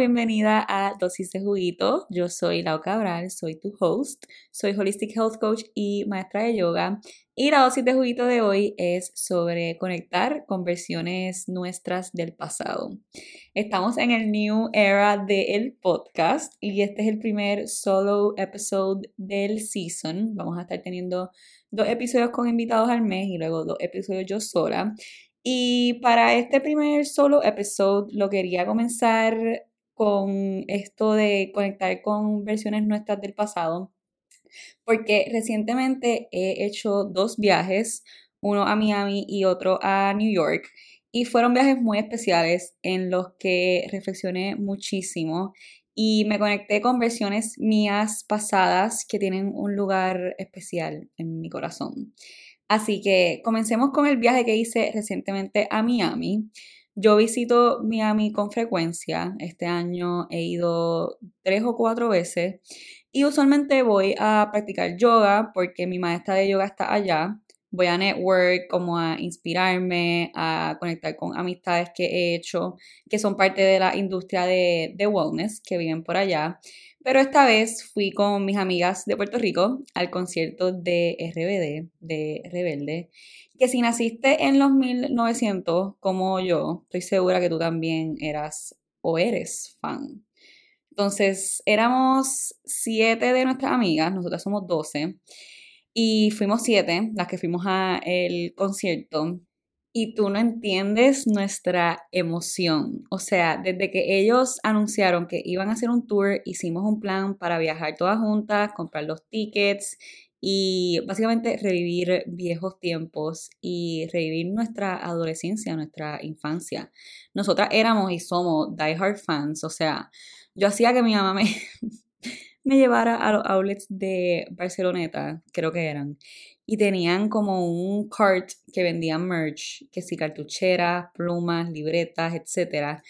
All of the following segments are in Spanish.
bienvenida a Dosis de Juguito. Yo soy Lau Cabral, soy tu host, soy Holistic Health Coach y maestra de yoga. Y la dosis de juguito de hoy es sobre conectar con versiones nuestras del pasado. Estamos en el new era del podcast y este es el primer solo episode del season. Vamos a estar teniendo dos episodios con invitados al mes y luego dos episodios yo sola. Y para este primer solo episodio lo quería comenzar con esto de conectar con versiones nuestras del pasado, porque recientemente he hecho dos viajes, uno a Miami y otro a New York, y fueron viajes muy especiales en los que reflexioné muchísimo y me conecté con versiones mías pasadas que tienen un lugar especial en mi corazón. Así que comencemos con el viaje que hice recientemente a Miami. Yo visito Miami con frecuencia. Este año he ido tres o cuatro veces y usualmente voy a practicar yoga porque mi maestra de yoga está allá. Voy a network, como a inspirarme, a conectar con amistades que he hecho, que son parte de la industria de, de wellness, que viven por allá. Pero esta vez fui con mis amigas de Puerto Rico al concierto de RBD, de Rebelde, que si naciste en los 1900 como yo, estoy segura que tú también eras o eres fan. Entonces, éramos siete de nuestras amigas, nosotras somos doce, y fuimos siete las que fuimos al concierto y tú no entiendes nuestra emoción. O sea, desde que ellos anunciaron que iban a hacer un tour, hicimos un plan para viajar todas juntas, comprar los tickets y básicamente revivir viejos tiempos y revivir nuestra adolescencia, nuestra infancia. Nosotras éramos y somos diehard fans, o sea, yo hacía que mi mamá me, me llevara a los outlets de Barceloneta, creo que eran, y tenían como un cart que vendían merch, que sí, cartucheras, plumas, libretas, etc.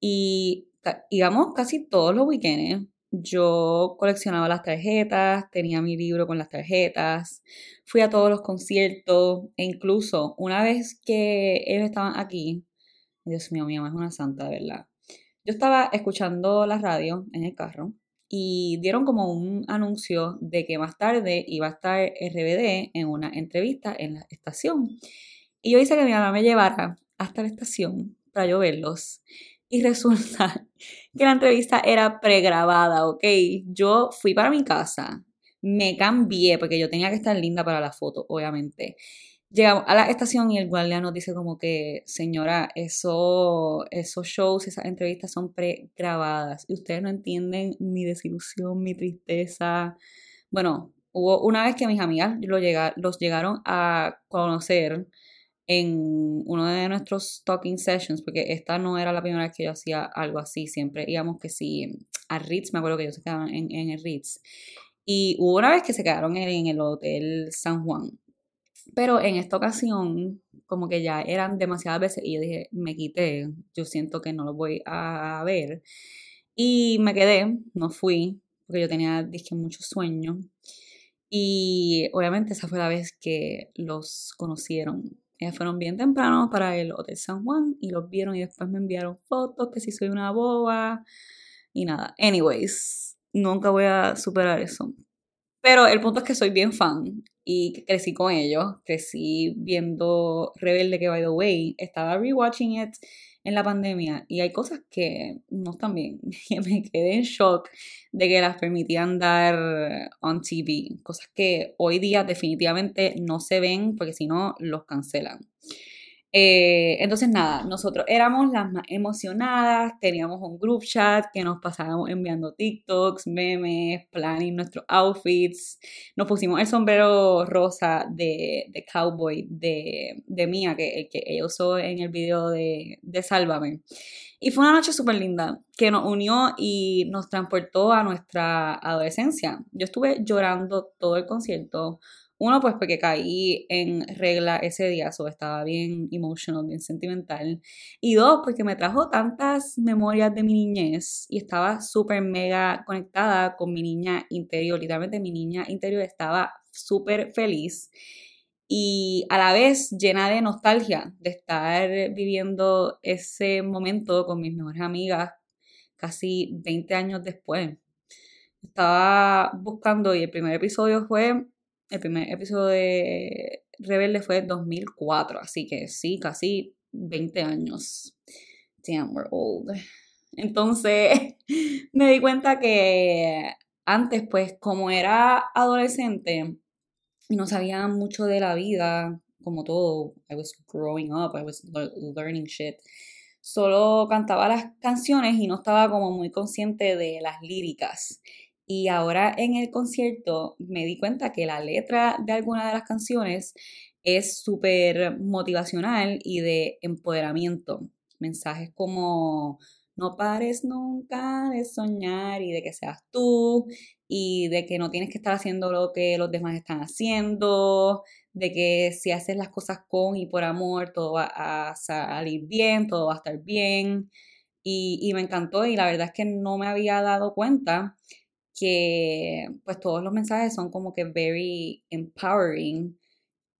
Y íbamos casi todos los weekends. Yo coleccionaba las tarjetas, tenía mi libro con las tarjetas, fui a todos los conciertos e incluso una vez que ellos estaban aquí, Dios mío, mi mamá es una santa, de verdad. Yo estaba escuchando la radio en el carro y dieron como un anuncio de que más tarde iba a estar RBD en una entrevista en la estación. Y yo hice que mi mamá me llevara hasta la estación para yo verlos. Y resulta que la entrevista era pregrabada, ¿ok? Yo fui para mi casa, me cambié porque yo tenía que estar linda para la foto, obviamente. Llegamos a la estación y el guardia nos dice como que, señora, eso, esos shows, esas entrevistas son pregrabadas y ustedes no entienden mi desilusión, mi tristeza. Bueno, hubo una vez que mis amigas lo los llegaron a conocer en uno de nuestros talking sessions, porque esta no era la primera vez que yo hacía algo así, siempre íbamos que sí, a Ritz, me acuerdo que ellos se quedaban en, en el Ritz. Y hubo una vez que se quedaron en el Hotel San Juan. Pero en esta ocasión, como que ya eran demasiadas veces y yo dije, me quité, yo siento que no lo voy a ver. Y me quedé, no fui, porque yo tenía, dije, mucho sueño. Y obviamente esa fue la vez que los conocieron. Ellas fueron bien temprano para el Hotel San Juan y los vieron y después me enviaron fotos, que si soy una boba y nada. Anyways, nunca voy a superar eso. Pero el punto es que soy bien fan y crecí con ellos, crecí viendo Rebelde que by the way, estaba rewatching it en la pandemia y hay cosas que no están bien. me quedé en shock de que las permitían dar on TV, cosas que hoy día definitivamente no se ven porque si no los cancelan. Eh, entonces, nada, nosotros éramos las más emocionadas, teníamos un group chat que nos pasábamos enviando TikToks, memes, planning nuestros outfits. Nos pusimos el sombrero rosa de, de cowboy de, de Mía, que, que ella usó en el video de, de Sálvame. Y fue una noche súper linda que nos unió y nos transportó a nuestra adolescencia. Yo estuve llorando todo el concierto uno, pues porque caí en regla ese día, so estaba bien emotional, bien sentimental. Y dos, porque me trajo tantas memorias de mi niñez y estaba súper mega conectada con mi niña interior. Literalmente mi niña interior estaba súper feliz y a la vez llena de nostalgia de estar viviendo ese momento con mis mejores amigas casi 20 años después. Estaba buscando y el primer episodio fue, el primer episodio de Rebelde fue en 2004, así que sí, casi 20 años. Damn, we're old. Entonces me di cuenta que antes, pues, como era adolescente y no sabía mucho de la vida, como todo, I was growing up, I was learning shit. Solo cantaba las canciones y no estaba como muy consciente de las líricas. Y ahora en el concierto me di cuenta que la letra de alguna de las canciones es súper motivacional y de empoderamiento. Mensajes como no pares nunca de soñar y de que seas tú y de que no tienes que estar haciendo lo que los demás están haciendo, de que si haces las cosas con y por amor, todo va a salir bien, todo va a estar bien. Y, y me encantó y la verdad es que no me había dado cuenta que pues todos los mensajes son como que very empowering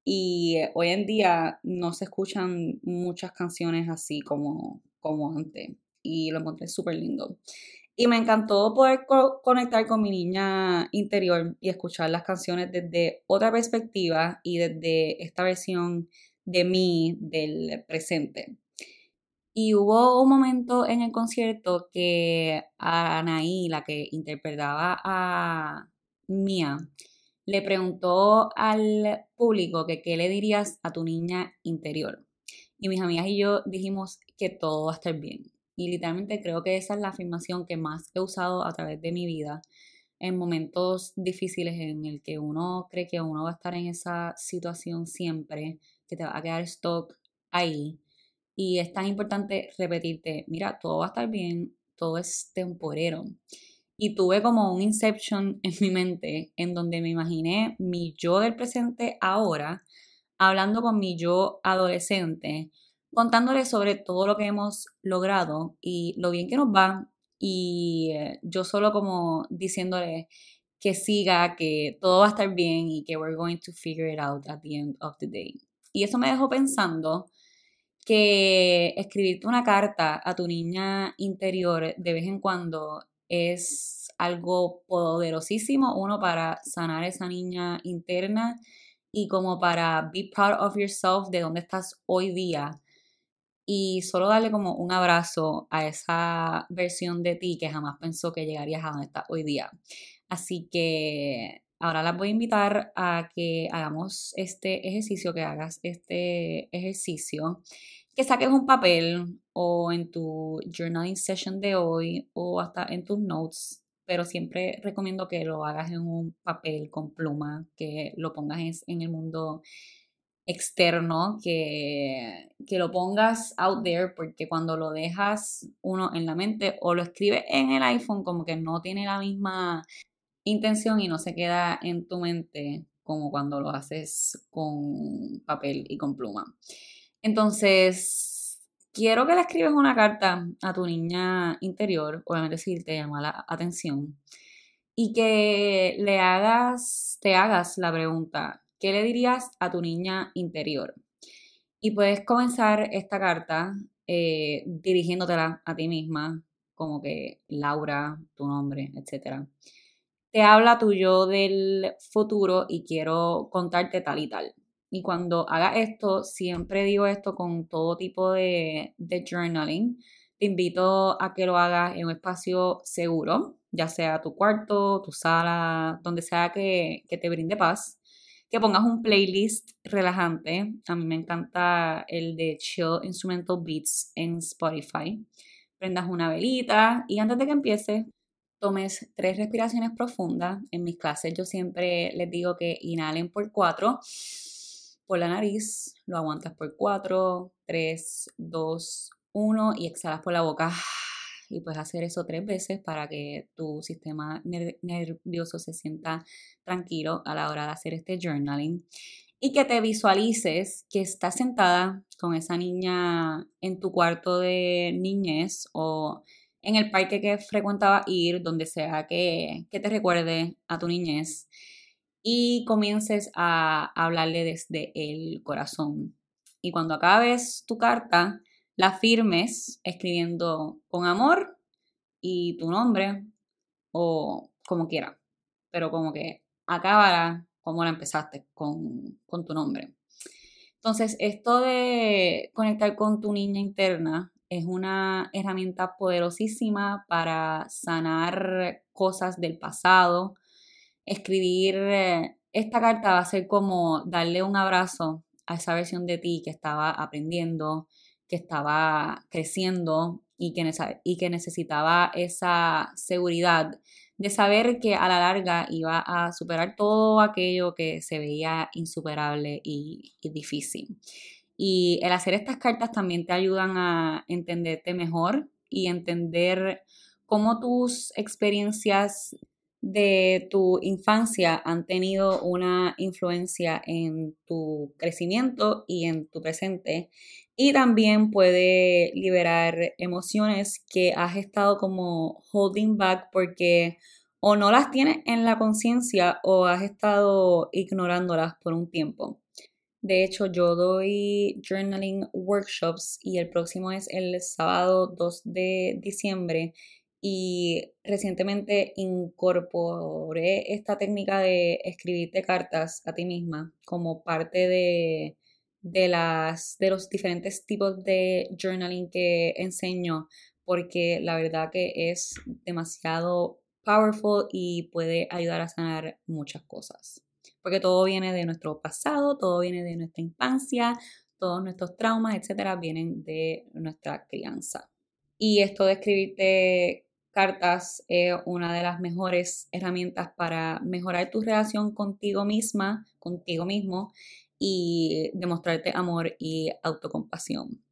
y hoy en día no se escuchan muchas canciones así como, como antes y lo encontré súper lindo. Y me encantó poder conectar con mi niña interior y escuchar las canciones desde otra perspectiva y desde esta versión de mí del presente. Y hubo un momento en el concierto que Anaí, la que interpretaba a Mía, le preguntó al público que qué le dirías a tu niña interior. Y mis amigas y yo dijimos que todo va a estar bien. Y literalmente creo que esa es la afirmación que más he usado a través de mi vida en momentos difíciles en el que uno cree que uno va a estar en esa situación siempre, que te va a quedar stock ahí. Y es tan importante repetirte, mira, todo va a estar bien, todo es temporero. Y tuve como un inception en mi mente en donde me imaginé mi yo del presente ahora hablando con mi yo adolescente contándole sobre todo lo que hemos logrado y lo bien que nos va y eh, yo solo como diciéndole que siga, que todo va a estar bien y que we're going to figure it out at the end of the day. Y eso me dejó pensando que escribirte una carta a tu niña interior de vez en cuando es algo poderosísimo, uno para sanar esa niña interna y como para be proud of yourself de dónde estás hoy día y solo darle como un abrazo a esa versión de ti que jamás pensó que llegarías a donde estás hoy día. Así que ahora las voy a invitar a que hagamos este ejercicio, que hagas este ejercicio, que saques un papel o en tu journaling session de hoy o hasta en tus notes, pero siempre recomiendo que lo hagas en un papel con pluma, que lo pongas en el mundo externo que, que lo pongas out there porque cuando lo dejas uno en la mente o lo escribes en el iPhone como que no tiene la misma intención y no se queda en tu mente como cuando lo haces con papel y con pluma. Entonces, quiero que le escribas una carta a tu niña interior, obviamente si te llama la atención, y que le hagas, te hagas la pregunta, ¿Qué le dirías a tu niña interior? Y puedes comenzar esta carta eh, dirigiéndotela a ti misma, como que Laura, tu nombre, etc. Te habla tu yo del futuro y quiero contarte tal y tal. Y cuando haga esto, siempre digo esto con todo tipo de, de journaling. Te invito a que lo hagas en un espacio seguro, ya sea tu cuarto, tu sala, donde sea que, que te brinde paz que pongas un playlist relajante. A mí me encanta el de Chill Instrumental Beats en Spotify. Prendas una velita y antes de que empiece, tomes tres respiraciones profundas. En mis clases yo siempre les digo que inhalen por cuatro por la nariz, lo aguantas por cuatro, tres, dos, uno y exhalas por la boca. Y puedes hacer eso tres veces para que tu sistema nervioso se sienta tranquilo a la hora de hacer este journaling. Y que te visualices que estás sentada con esa niña en tu cuarto de niñez o en el parque que frecuentaba ir, donde sea que, que te recuerde a tu niñez y comiences a hablarle desde el corazón. Y cuando acabes tu carta, la firmes escribiendo con amor y tu nombre o como quiera, pero como que acabará como la empezaste con, con tu nombre. Entonces, esto de conectar con tu niña interna es una herramienta poderosísima para sanar cosas del pasado. Escribir eh, esta carta va a ser como darle un abrazo a esa versión de ti que estaba aprendiendo, que estaba creciendo y que, y que necesitaba esa seguridad de saber que a la larga iba a superar todo aquello que se veía insuperable y, difícil. Y el hacer estas cartas también te ayudan a entenderte mejor y entender cómo tus experiencias de tu infancia han tenido una influencia en tu crecimiento y en tu presente. Y también puede liberar emociones que has estado como holding back porque o no las tienes en la conciencia o has estado ignorándolas por un tiempo. De hecho, yo doy journaling workshops y el próximo es el sábado 2 de diciembre y recientemente incorporé esta técnica de escribirte cartas a ti misma como parte de, de, las, de los diferentes tipos de journaling que enseño porque la verdad que es demasiado powerful y puede ayudar a sanar muchas cosas. Porque todo viene de nuestro pasado, todo viene de nuestra infancia, todos nuestros traumas, etcétera, vienen de nuestra crianza. Y esto de escribirte cartas es una de las mejores herramientas para mejorar tu relación contigo misma, contigo mismo y demostrarte amor y autocompasión.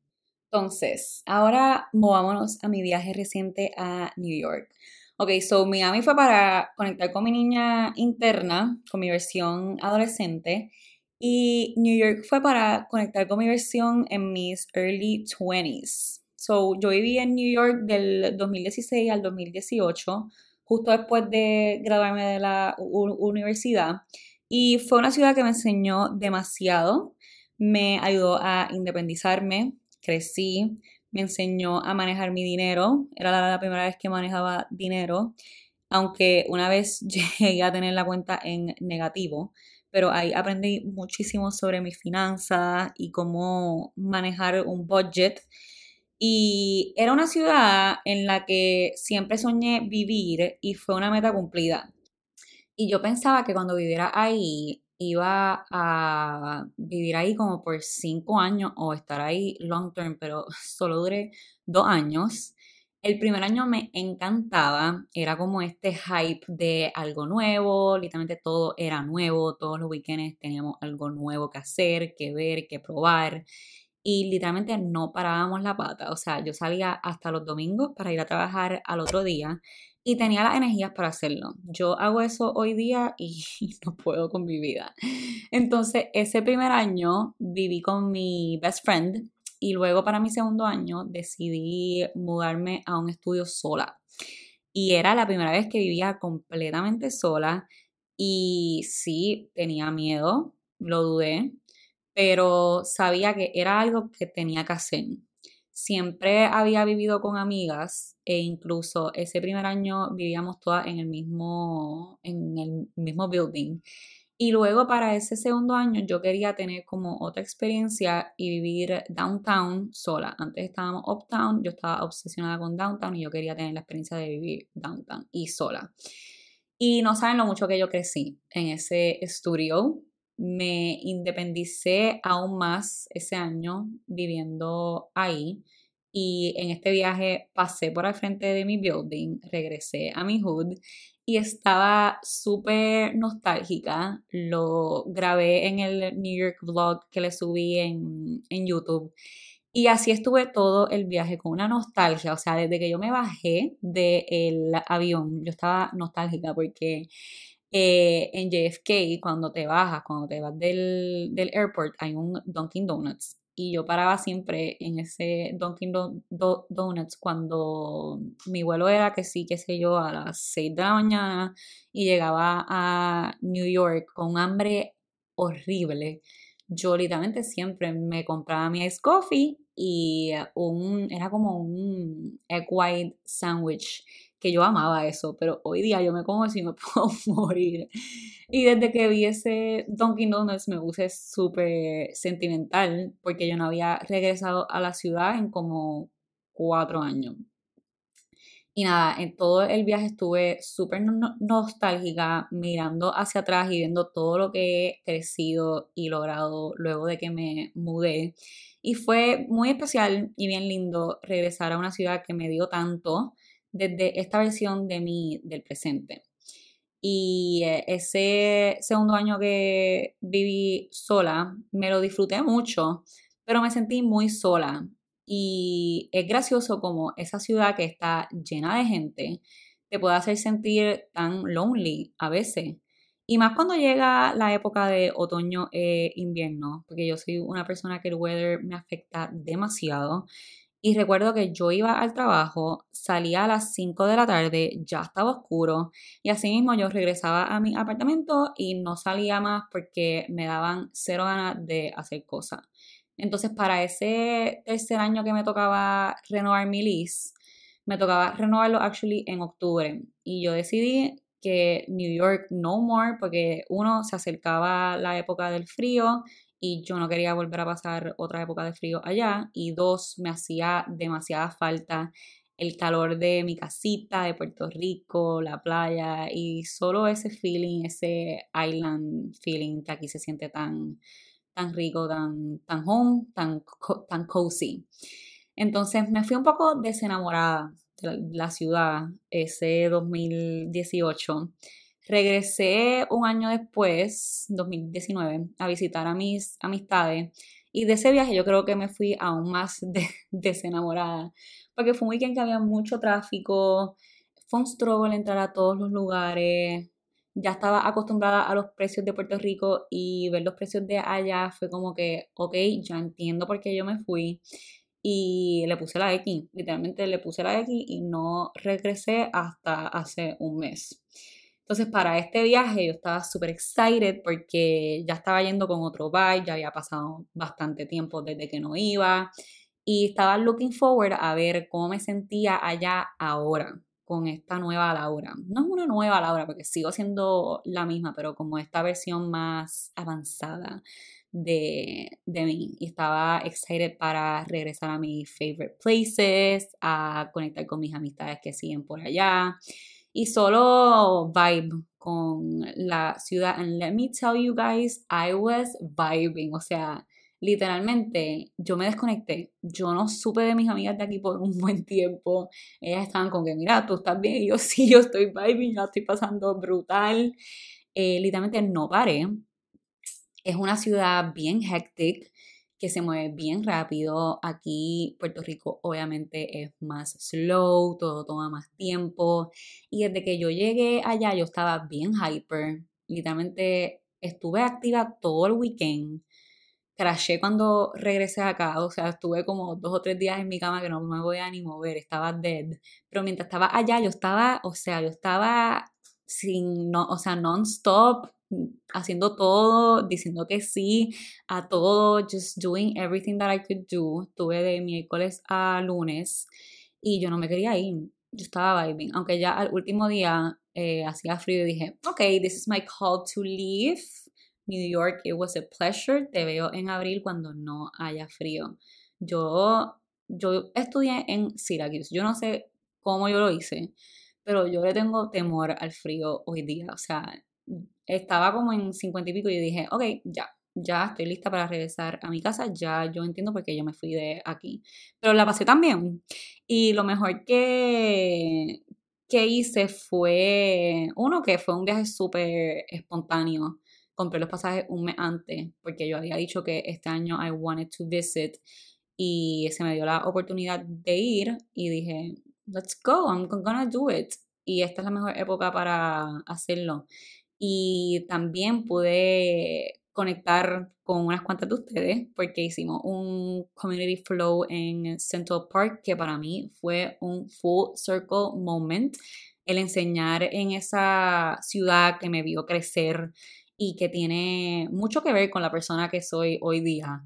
Entonces, ahora movámonos a mi viaje reciente a New York. Ok, so Miami fue para conectar con mi niña interna, con mi versión adolescente. Y New York fue para conectar con mi versión en mis early 20s. So, yo viví en New York del 2016 al 2018, justo después de graduarme de la universidad. Y fue una ciudad que me enseñó demasiado. Me ayudó a independizarme, crecí, me enseñó a manejar mi dinero. Era la, primera vez que manejaba dinero, aunque una vez llegué a tener la cuenta en negativo pero ahí aprendí muchísimo sobre mis finanzas y cómo manejar un budget y era una ciudad en la que siempre soñé vivir y fue una meta cumplida. Y yo pensaba que cuando viviera ahí iba a vivir ahí como por cinco años o estar ahí long term, pero solo duré dos años. El primer año me encantaba, era como este hype de algo nuevo, literalmente todo era nuevo, todos los weekends teníamos algo nuevo que hacer, que ver, que probar y literalmente no parábamos la pata. O sea, yo salía hasta los domingos para ir a trabajar al otro día y tenía las energías para hacerlo. Yo hago eso hoy día y no puedo con mi vida. Entonces, ese primer año viví con mi best friend y luego para mi segundo año decidí mudarme a un estudio sola. Y era la primera vez que vivía completamente sola y sí, tenía miedo, lo dudé, pero sabía que era algo que tenía que hacer. Siempre había vivido con amigas e incluso ese primer año vivíamos todas en el mismo, en el mismo building. Y luego para ese segundo año yo quería tener como otra experiencia y vivir downtown sola. Antes estábamos uptown, yo estaba obsesionada con downtown y yo quería tener la experiencia de vivir downtown y sola. Y no saben lo mucho que yo crecí en ese estudio me independicé aún más ese año viviendo ahí y en este viaje pasé por al frente de mi building, regresé a mi hood y estaba súper nostálgica. Lo grabé en el New York vlog que le subí en, en YouTube. Y así estuve todo el viaje con una nostalgia, o sea, desde que yo me bajé del avión, yo estaba nostálgica porque eh, en JFK, cuando te bajas, cuando te vas del, del, airport, hay un Dunkin' Donuts. Y yo paraba siempre en ese Dunkin' Donuts cuando mi vuelo era que sí, qué sé yo, a las 6 de la mañana y llegaba a New York con hambre horrible. Yo literalmente siempre me compraba mi ice coffee y un, era como un egg white sandwich que yo amaba eso, pero hoy día yo me como si me puedo morir. Y desde que vi ese Dunkin' Donuts me puse súper sentimental porque yo no había regresado a la ciudad en como cuatro años. Y nada, en todo el viaje estuve súper nostálgica, mirando hacia atrás y viendo todo lo que he crecido y logrado luego de que me mudé. Y fue muy especial y bien lindo regresar a una ciudad que me dio tanto desde esta versión de mí del presente. Y eh, ese segundo año que viví sola, me lo disfruté mucho, pero me sentí muy sola. Y es gracioso como esa ciudad que está llena de gente te puede hacer sentir tan lonely a veces. Y más cuando llega la época de otoño e invierno, porque yo soy una persona que el weather me afecta demasiado. Y recuerdo que yo iba al trabajo, salía a las 5 de la tarde, ya estaba oscuro, y así mismo yo regresaba a mi apartamento y no salía más porque me daban cero ganas de hacer cosas. Entonces, para ese tercer año que me tocaba renovar mi lease, me tocaba renovarlo actually en octubre. Y yo decidí que New York no more, porque uno se acercaba la época del frío y yo no quería volver a pasar otra época de frío allá. Y dos, me hacía demasiada falta el calor de mi casita de Puerto Rico, la playa y solo ese feeling, ese island feeling que aquí se siente tan, tan rico, tan, tan home, tan, tan cozy. Entonces me fui un poco desenamorada de la ciudad ese 2018 Regresé un año después, 2019, a visitar a mis amistades y de ese viaje yo creo que me fui aún más desenamorada, porque fue un weekend que había mucho tráfico, fue un struggle entrar a todos los lugares, ya estaba acostumbrada a los precios de Puerto Rico y ver los precios de allá fue como que, ok, ya entiendo por qué yo me fui. Y le puse la X, literalmente le puse la X y no regresé hasta hace un mes. Entonces, para este viaje yo estaba súper excited porque ya estaba yendo con otro vibe, ya había pasado bastante tiempo desde que no iba y estaba looking forward a ver cómo me sentía allá ahora con esta nueva Laura. No es una nueva Laura porque sigo siendo la misma, pero como esta versión más avanzada de, de mí. Y estaba excited para regresar a mis favorite places, a conectar con mis amistades que siguen por allá y solo vibe con la ciudad. And let me tell you guys, I was vibing, o sea, literalmente yo me desconecté. Yo no supe de mis amigas de aquí por un buen tiempo. Ellas estaban con que, mira, tú estás bien. Y yo sí, yo estoy vibing, yo estoy pasando brutal. Eh, literalmente no paré. Es una ciudad bien hectic que se mueve bien rápido. Aquí Puerto Rico obviamente es más slow, todo toma más tiempo. Y desde que yo llegué allá yo estaba bien hyper. Literalmente estuve activa todo el weekend. Crashé cuando regresé acá, o sea, estuve como dos o tres días en mi cama que no me voy a ni mover, estaba dead. Pero mientras estaba allá, yo estaba, o sea, yo estaba sin, no, o sea, non-stop, haciendo todo, diciendo que sí a todo, just doing everything that I could do. Tuve de miércoles a lunes y yo no me quería ir. Yo estaba vibing, aunque ya al último día eh, hacía frío y dije, ok, this is my call to leave. New York, it was a pleasure. Te veo en abril cuando no haya frío. Yo, yo estudié en Syracuse. Yo no sé cómo yo lo hice, pero yo le tengo temor al frío hoy día. O sea, estaba como en 50 y pico y dije, ok, ya, ya estoy lista para regresar a mi casa, ya yo entiendo por qué yo me fui de aquí. Pero la pasé también. Y lo mejor que, que hice fue, uno, que fue un viaje súper espontáneo. Compré los pasajes un mes antes, porque yo había dicho que este año I wanted to visit y se me dio la oportunidad de ir y dije, let's go, I'm gonna do it. Y esta es la mejor época para hacerlo y también pude conectar con unas cuantas de ustedes porque hicimos un community flow en Central Park que para mí fue un full circle moment el enseñar en esa ciudad que me vio crecer y que tiene mucho que ver con la persona que soy hoy día.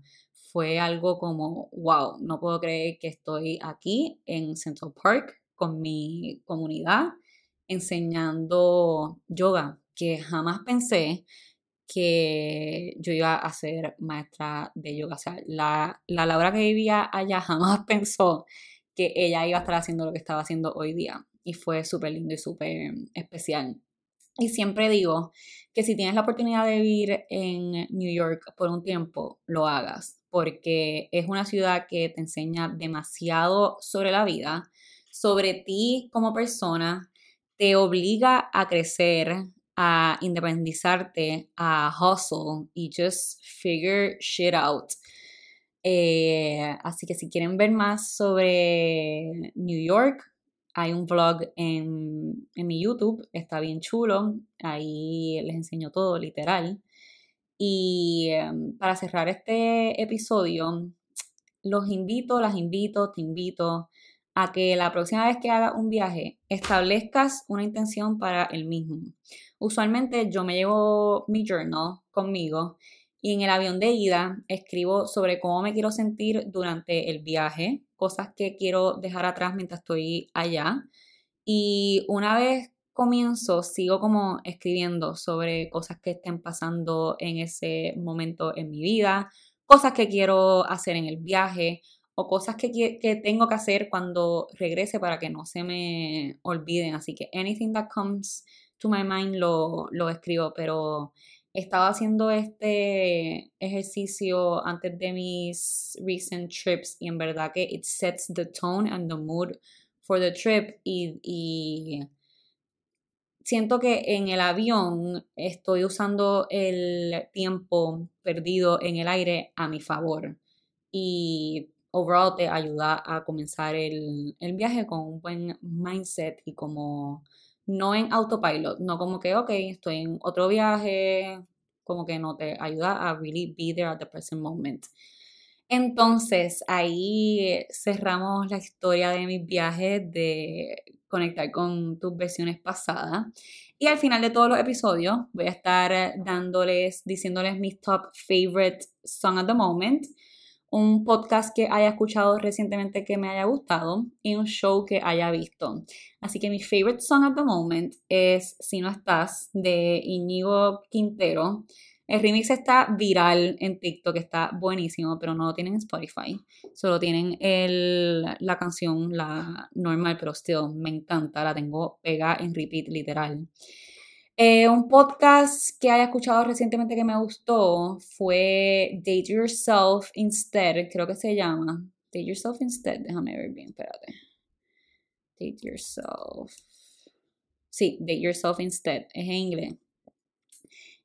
Fue algo como, wow, no puedo creer que estoy aquí en Central Park con mi comunidad enseñando yoga, que jamás pensé que yo iba a ser maestra de yoga. O sea, la, la Laura que vivía allá jamás pensó que ella iba a estar haciendo lo que estaba haciendo hoy día. Y fue súper lindo y súper especial. Y siempre digo que si tienes la oportunidad de vivir en New York por un tiempo, lo hagas, porque es una ciudad que te enseña demasiado sobre la vida, sobre ti como persona, te obliga a crecer, a independizarte, a hustle y just figure shit out. Eh, así que si quieren ver más sobre New York, hay un vlog en, en, mi YouTube, está bien chulo, ahí les enseño todo literal. Y em, para cerrar este episodio, los invito, las invito, te invito a que la próxima vez que hagas un viaje establezcas una intención para el mismo. Usualmente yo me llevo mi journal conmigo y en el avión de ida escribo sobre cómo me quiero sentir durante el viaje, cosas que quiero dejar atrás mientras estoy allá. Y una vez comienzo, sigo como escribiendo sobre cosas que estén pasando en ese momento en mi vida, cosas que quiero hacer en el viaje o cosas que, que tengo que hacer cuando regrese para que no se me olviden. Así que anything that comes to my mind lo, lo escribo, pero estaba haciendo este ejercicio antes de mis recent trips y en verdad que it sets the tone and the mood for the trip. Y, y siento que en el avión estoy usando el tiempo perdido en el aire a mi favor. Y overall te ayuda a comenzar el, el viaje con un buen mindset y como no en autopilot, no como que, ok, estoy en otro viaje, como que no te ayuda a really be there at the present moment. Entonces, ahí cerramos la historia de mis viajes, de conectar con tus versiones pasadas. Y al final de todos los episodios voy a estar dándoles, diciéndoles mis top favorite song at the moment un podcast que haya escuchado recientemente que me haya gustado y un show que haya visto. Así que mi favorite song at the moment es Si no estás de Íñigo Quintero. El remix está viral en TikTok, está buenísimo, pero no lo tienen en Spotify. Solo tienen el, la canción, la normal, pero still me encanta, la tengo pega en repeat literal. Eh, un podcast que haya escuchado recientemente que me gustó fue Date Yourself Instead, creo que se llama. Date Yourself Instead, déjame ver bien, espérate. Date Yourself. Sí, Date Yourself Instead, es en inglés.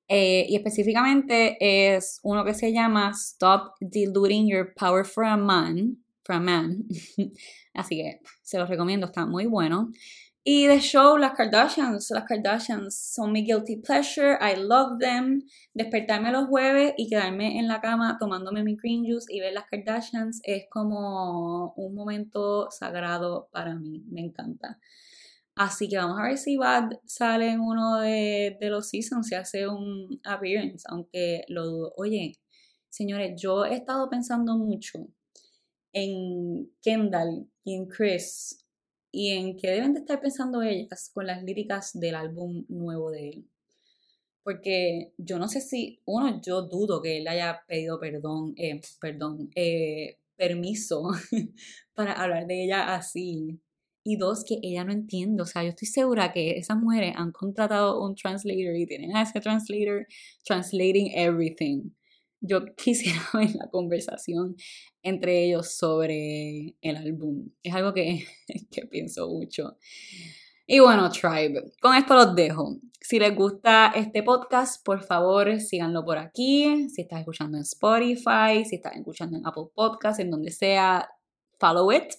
Eh, y específicamente es uno que se llama Stop Diluting Your Power for a Man. For a man. Así que se los recomiendo, está muy bueno. Y de show, las Kardashians. Las Kardashians son mi guilty pleasure. I love them. Despertarme los jueves y quedarme en la cama tomándome mi green juice y ver las Kardashians es como un momento sagrado para mí. Me encanta. Así que vamos a ver si Bad sale en uno de, los seasons, si hace un appearance, aunque lo dudo. Oye, señores, yo he estado pensando mucho en Kendall y en Chris y en qué deben de estar pensando ellas con las líricas del álbum nuevo de él. Porque yo no sé si, uno, yo dudo que él haya pedido perdón, eh, perdón, eh, permiso para hablar de ella así. Y dos, que ella no entiende. O sea, yo estoy segura que esas mujeres han contratado un translator y tienen a ese translator translating everything yo quisiera ver la conversación entre ellos sobre el álbum. Es algo que, que pienso mucho. Y bueno, Tribe, con esto los dejo. Si les gusta este podcast, por favor síganlo por aquí. Si estás escuchando en Spotify, si estás escuchando en Apple Podcasts, en donde sea, follow it,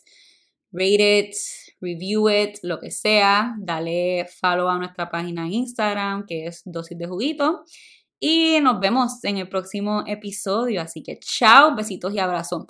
rate it, review it, lo que sea. Dale follow a nuestra página en Instagram, que es dosis de juguito. Y nos vemos en el próximo episodio. Así que chao, besitos y abrazos.